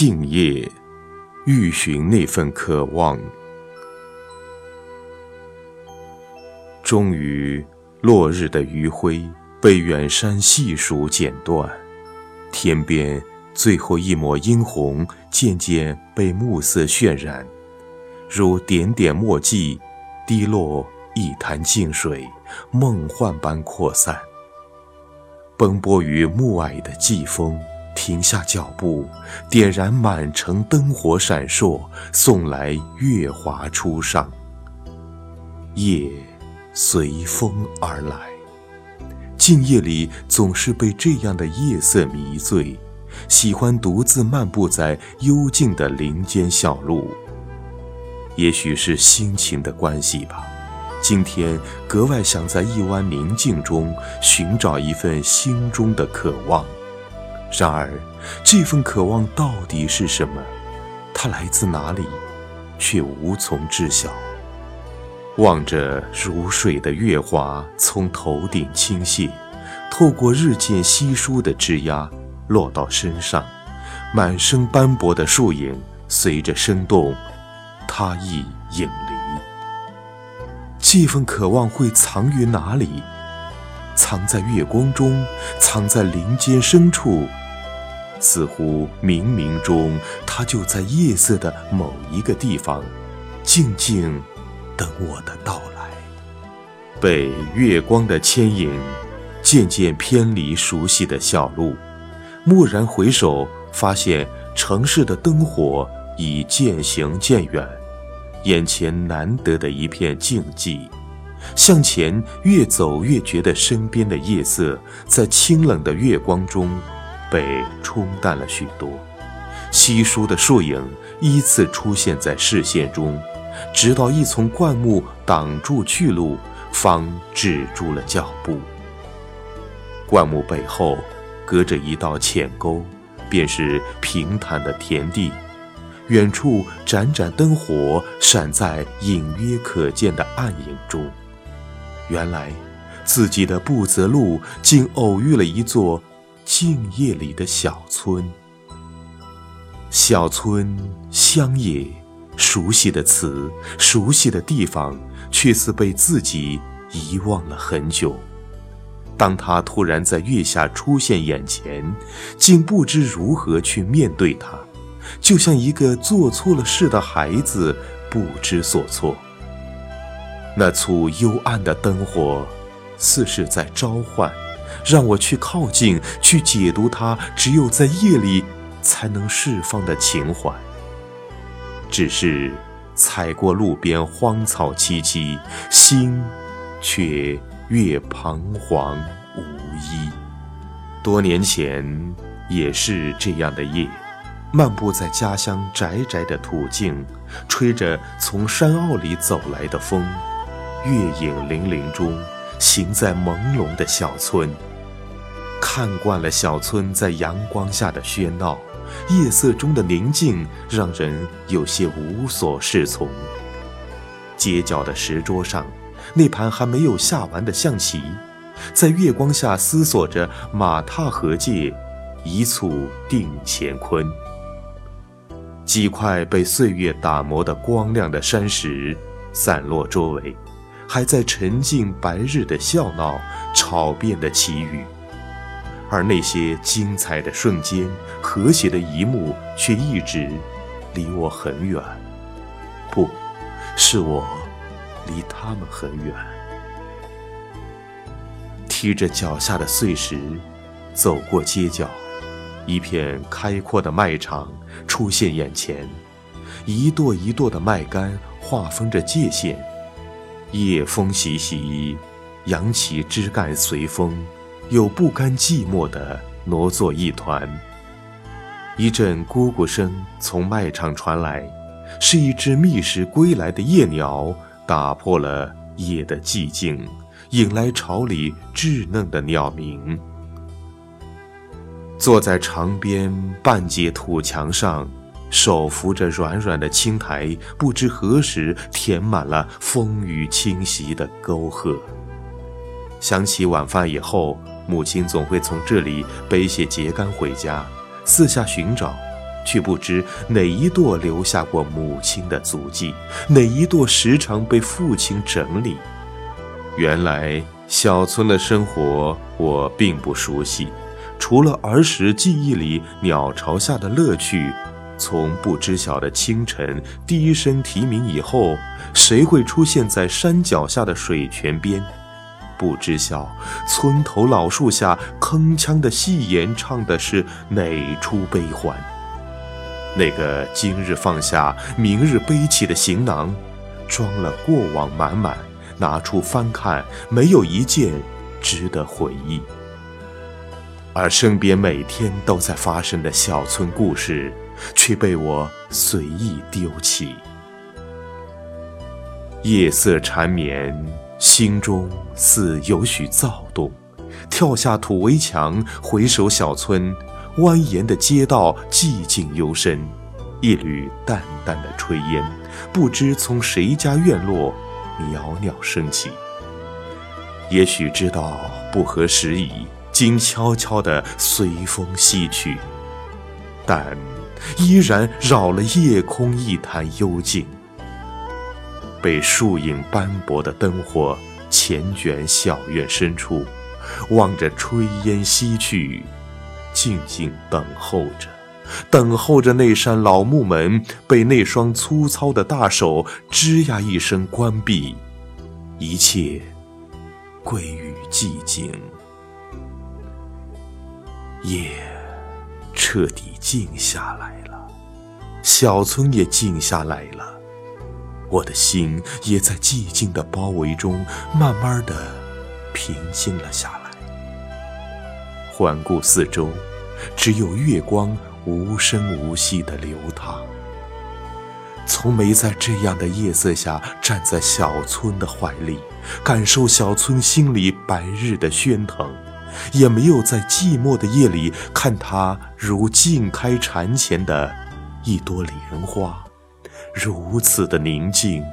静夜，欲寻那份渴望。终于，落日的余晖被远山细数剪断，天边最后一抹殷红渐渐被暮色渲染，如点点墨迹，滴落一潭静水，梦幻般扩散。奔波于暮霭的季风。停下脚步，点燃满城灯火，闪烁，送来月华初上。夜随风而来，静夜里总是被这样的夜色迷醉，喜欢独自漫步在幽静的林间小路。也许是心情的关系吧，今天格外想在一湾宁静中寻找一份心中的渴望。然而，这份渴望到底是什么？它来自哪里？却无从知晓。望着如水的月华从头顶倾泻，透过日渐稀疏的枝桠落到身上，满身斑驳的树影随着生动，他亦影离。这份渴望会藏于哪里？藏在月光中，藏在林间深处。似乎冥冥中，它就在夜色的某一个地方，静静等我的到来。被月光的牵引，渐渐偏离熟悉的小路，蓦然回首，发现城市的灯火已渐行渐远，眼前难得的一片静寂。向前越走，越觉得身边的夜色在清冷的月光中。被冲淡了许多，稀疏的树影依次出现在视线中，直到一丛灌木挡住去路，方止住了脚步。灌木背后，隔着一道浅沟，便是平坦的田地，远处盏盏灯火闪在隐约可见的暗影中。原来，自己的不择路，竟偶遇了一座。静夜里的小村，小村乡野，熟悉的词，熟悉的地方，却似被自己遗忘了很久。当他突然在月下出现眼前，竟不知如何去面对他，就像一个做错了事的孩子，不知所措。那簇幽暗的灯火，似是在召唤。让我去靠近，去解读它只有在夜里才能释放的情怀。只是踩过路边荒草萋萋，心却越彷徨无依。多年前也是这样的夜，漫步在家乡窄窄的土径，吹着从山坳里走来的风，月影粼粼中。行在朦胧的小村，看惯了小村在阳光下的喧闹，夜色中的宁静让人有些无所适从。街角的石桌上，那盘还没有下完的象棋，在月光下思索着马踏河界，一簇定乾坤。几块被岁月打磨的光亮的山石，散落周围。还在沉浸白日的笑闹、吵辩的奇遇，而那些精彩的瞬间、和谐的一幕，却一直离我很远。不，是我离他们很远。踢着脚下的碎石，走过街角，一片开阔的麦场出现眼前，一垛一垛的麦秆划分着界限。夜风习习，扬起枝干随风，又不甘寂寞地挪作一团。一阵咕咕声从麦场传来，是一只觅食归来的夜鸟，打破了夜的寂静，引来巢里稚嫩的鸟鸣。坐在长边半截土墙上。手扶着软软的青苔，不知何时填满了风雨侵袭的沟壑。想起晚饭以后，母亲总会从这里背些秸秆回家，四下寻找，却不知哪一垛留下过母亲的足迹，哪一垛时常被父亲整理。原来小村的生活我并不熟悉，除了儿时记忆里鸟巢下的乐趣，从不知晓的清晨低声啼鸣以后，谁会出现在山脚下的水泉边？不知晓村头老树下铿锵的戏言唱的是哪出悲欢？那个今日放下、明日背起的行囊，装了过往满满，拿出翻看，没有一件值得回忆。而身边每天都在发生的小村故事，却被我随意丢弃。夜色缠绵。心中似有许躁动，跳下土围墙，回首小村，蜿蜒的街道寂静幽深，一缕淡淡的炊烟，不知从谁家院落袅袅升起。也许知道不合时宜，竟悄悄地随风西去，但依然扰了夜空一潭幽静。被树影斑驳的灯火缱绻小院深处，望着炊烟西去，静静等候着，等候着那扇老木门被那双粗糙的大手吱呀一声关闭，一切归于寂静。夜彻底静下来了，小村也静下来了。我的心也在寂静的包围中，慢慢的平静了下来。环顾四周，只有月光无声无息的流淌。从没在这样的夜色下站在小村的怀里，感受小村心里白日的喧腾，也没有在寂寞的夜里看它如静开禅前的一朵莲花。如此的宁静，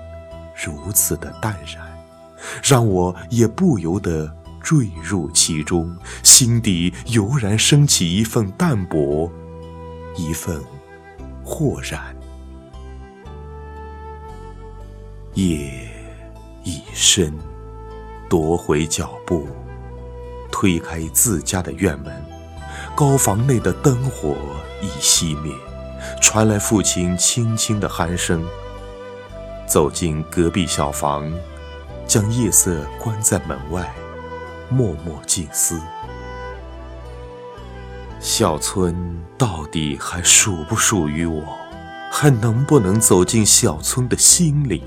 如此的淡然，让我也不由得坠入其中，心底油然升起一份淡泊，一份豁然。夜已深，夺回脚步，推开自家的院门，高房内的灯火已熄灭。传来父亲轻轻的鼾声。走进隔壁小房，将夜色关在门外，默默静思：小村到底还属不属于我？还能不能走进小村的心里？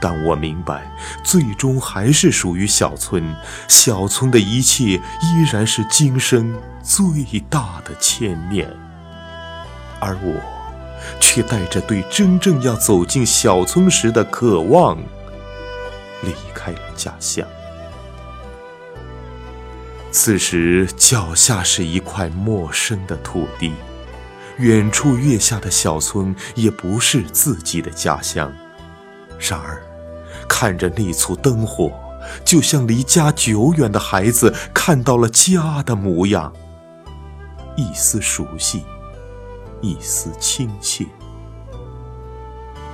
但我明白，最终还是属于小村。小村的一切依然是今生最大的牵念。而我，却带着对真正要走进小村时的渴望，离开了家乡。此时脚下是一块陌生的土地，远处月下的小村也不是自己的家乡。然而，看着那簇灯火，就像离家久远的孩子看到了家的模样，一丝熟悉。一丝亲切。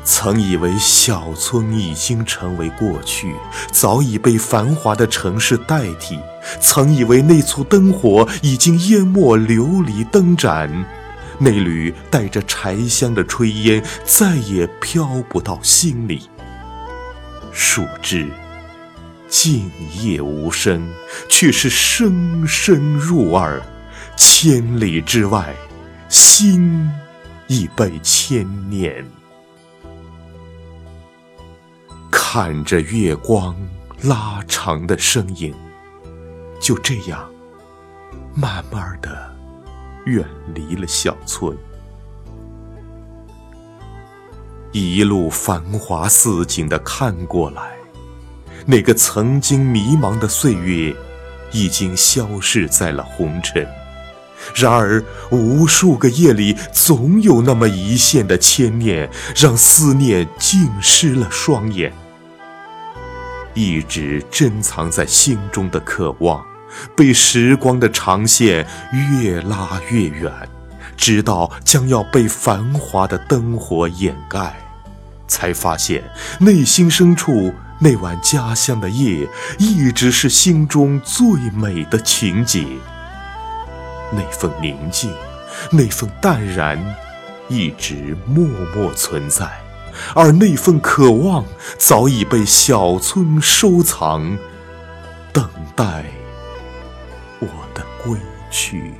曾以为小村已经成为过去，早已被繁华的城市代替；曾以为那簇灯火已经淹没琉璃灯盏，那缕带着柴香的炊烟再也飘不到心里。树枝，静夜无声，却是声声入耳，千里之外。心已被牵念，看着月光拉长的身影，就这样慢慢的远离了小村。一路繁华似锦的看过来，那个曾经迷茫的岁月，已经消逝在了红尘。然而，无数个夜里，总有那么一线的牵念，让思念浸湿了双眼。一直珍藏在心中的渴望，被时光的长线越拉越远，直到将要被繁华的灯火掩盖，才发现内心深处那晚家乡的夜，一直是心中最美的情景。那份宁静，那份淡然，一直默默存在，而那份渴望，早已被小村收藏，等待我的归去。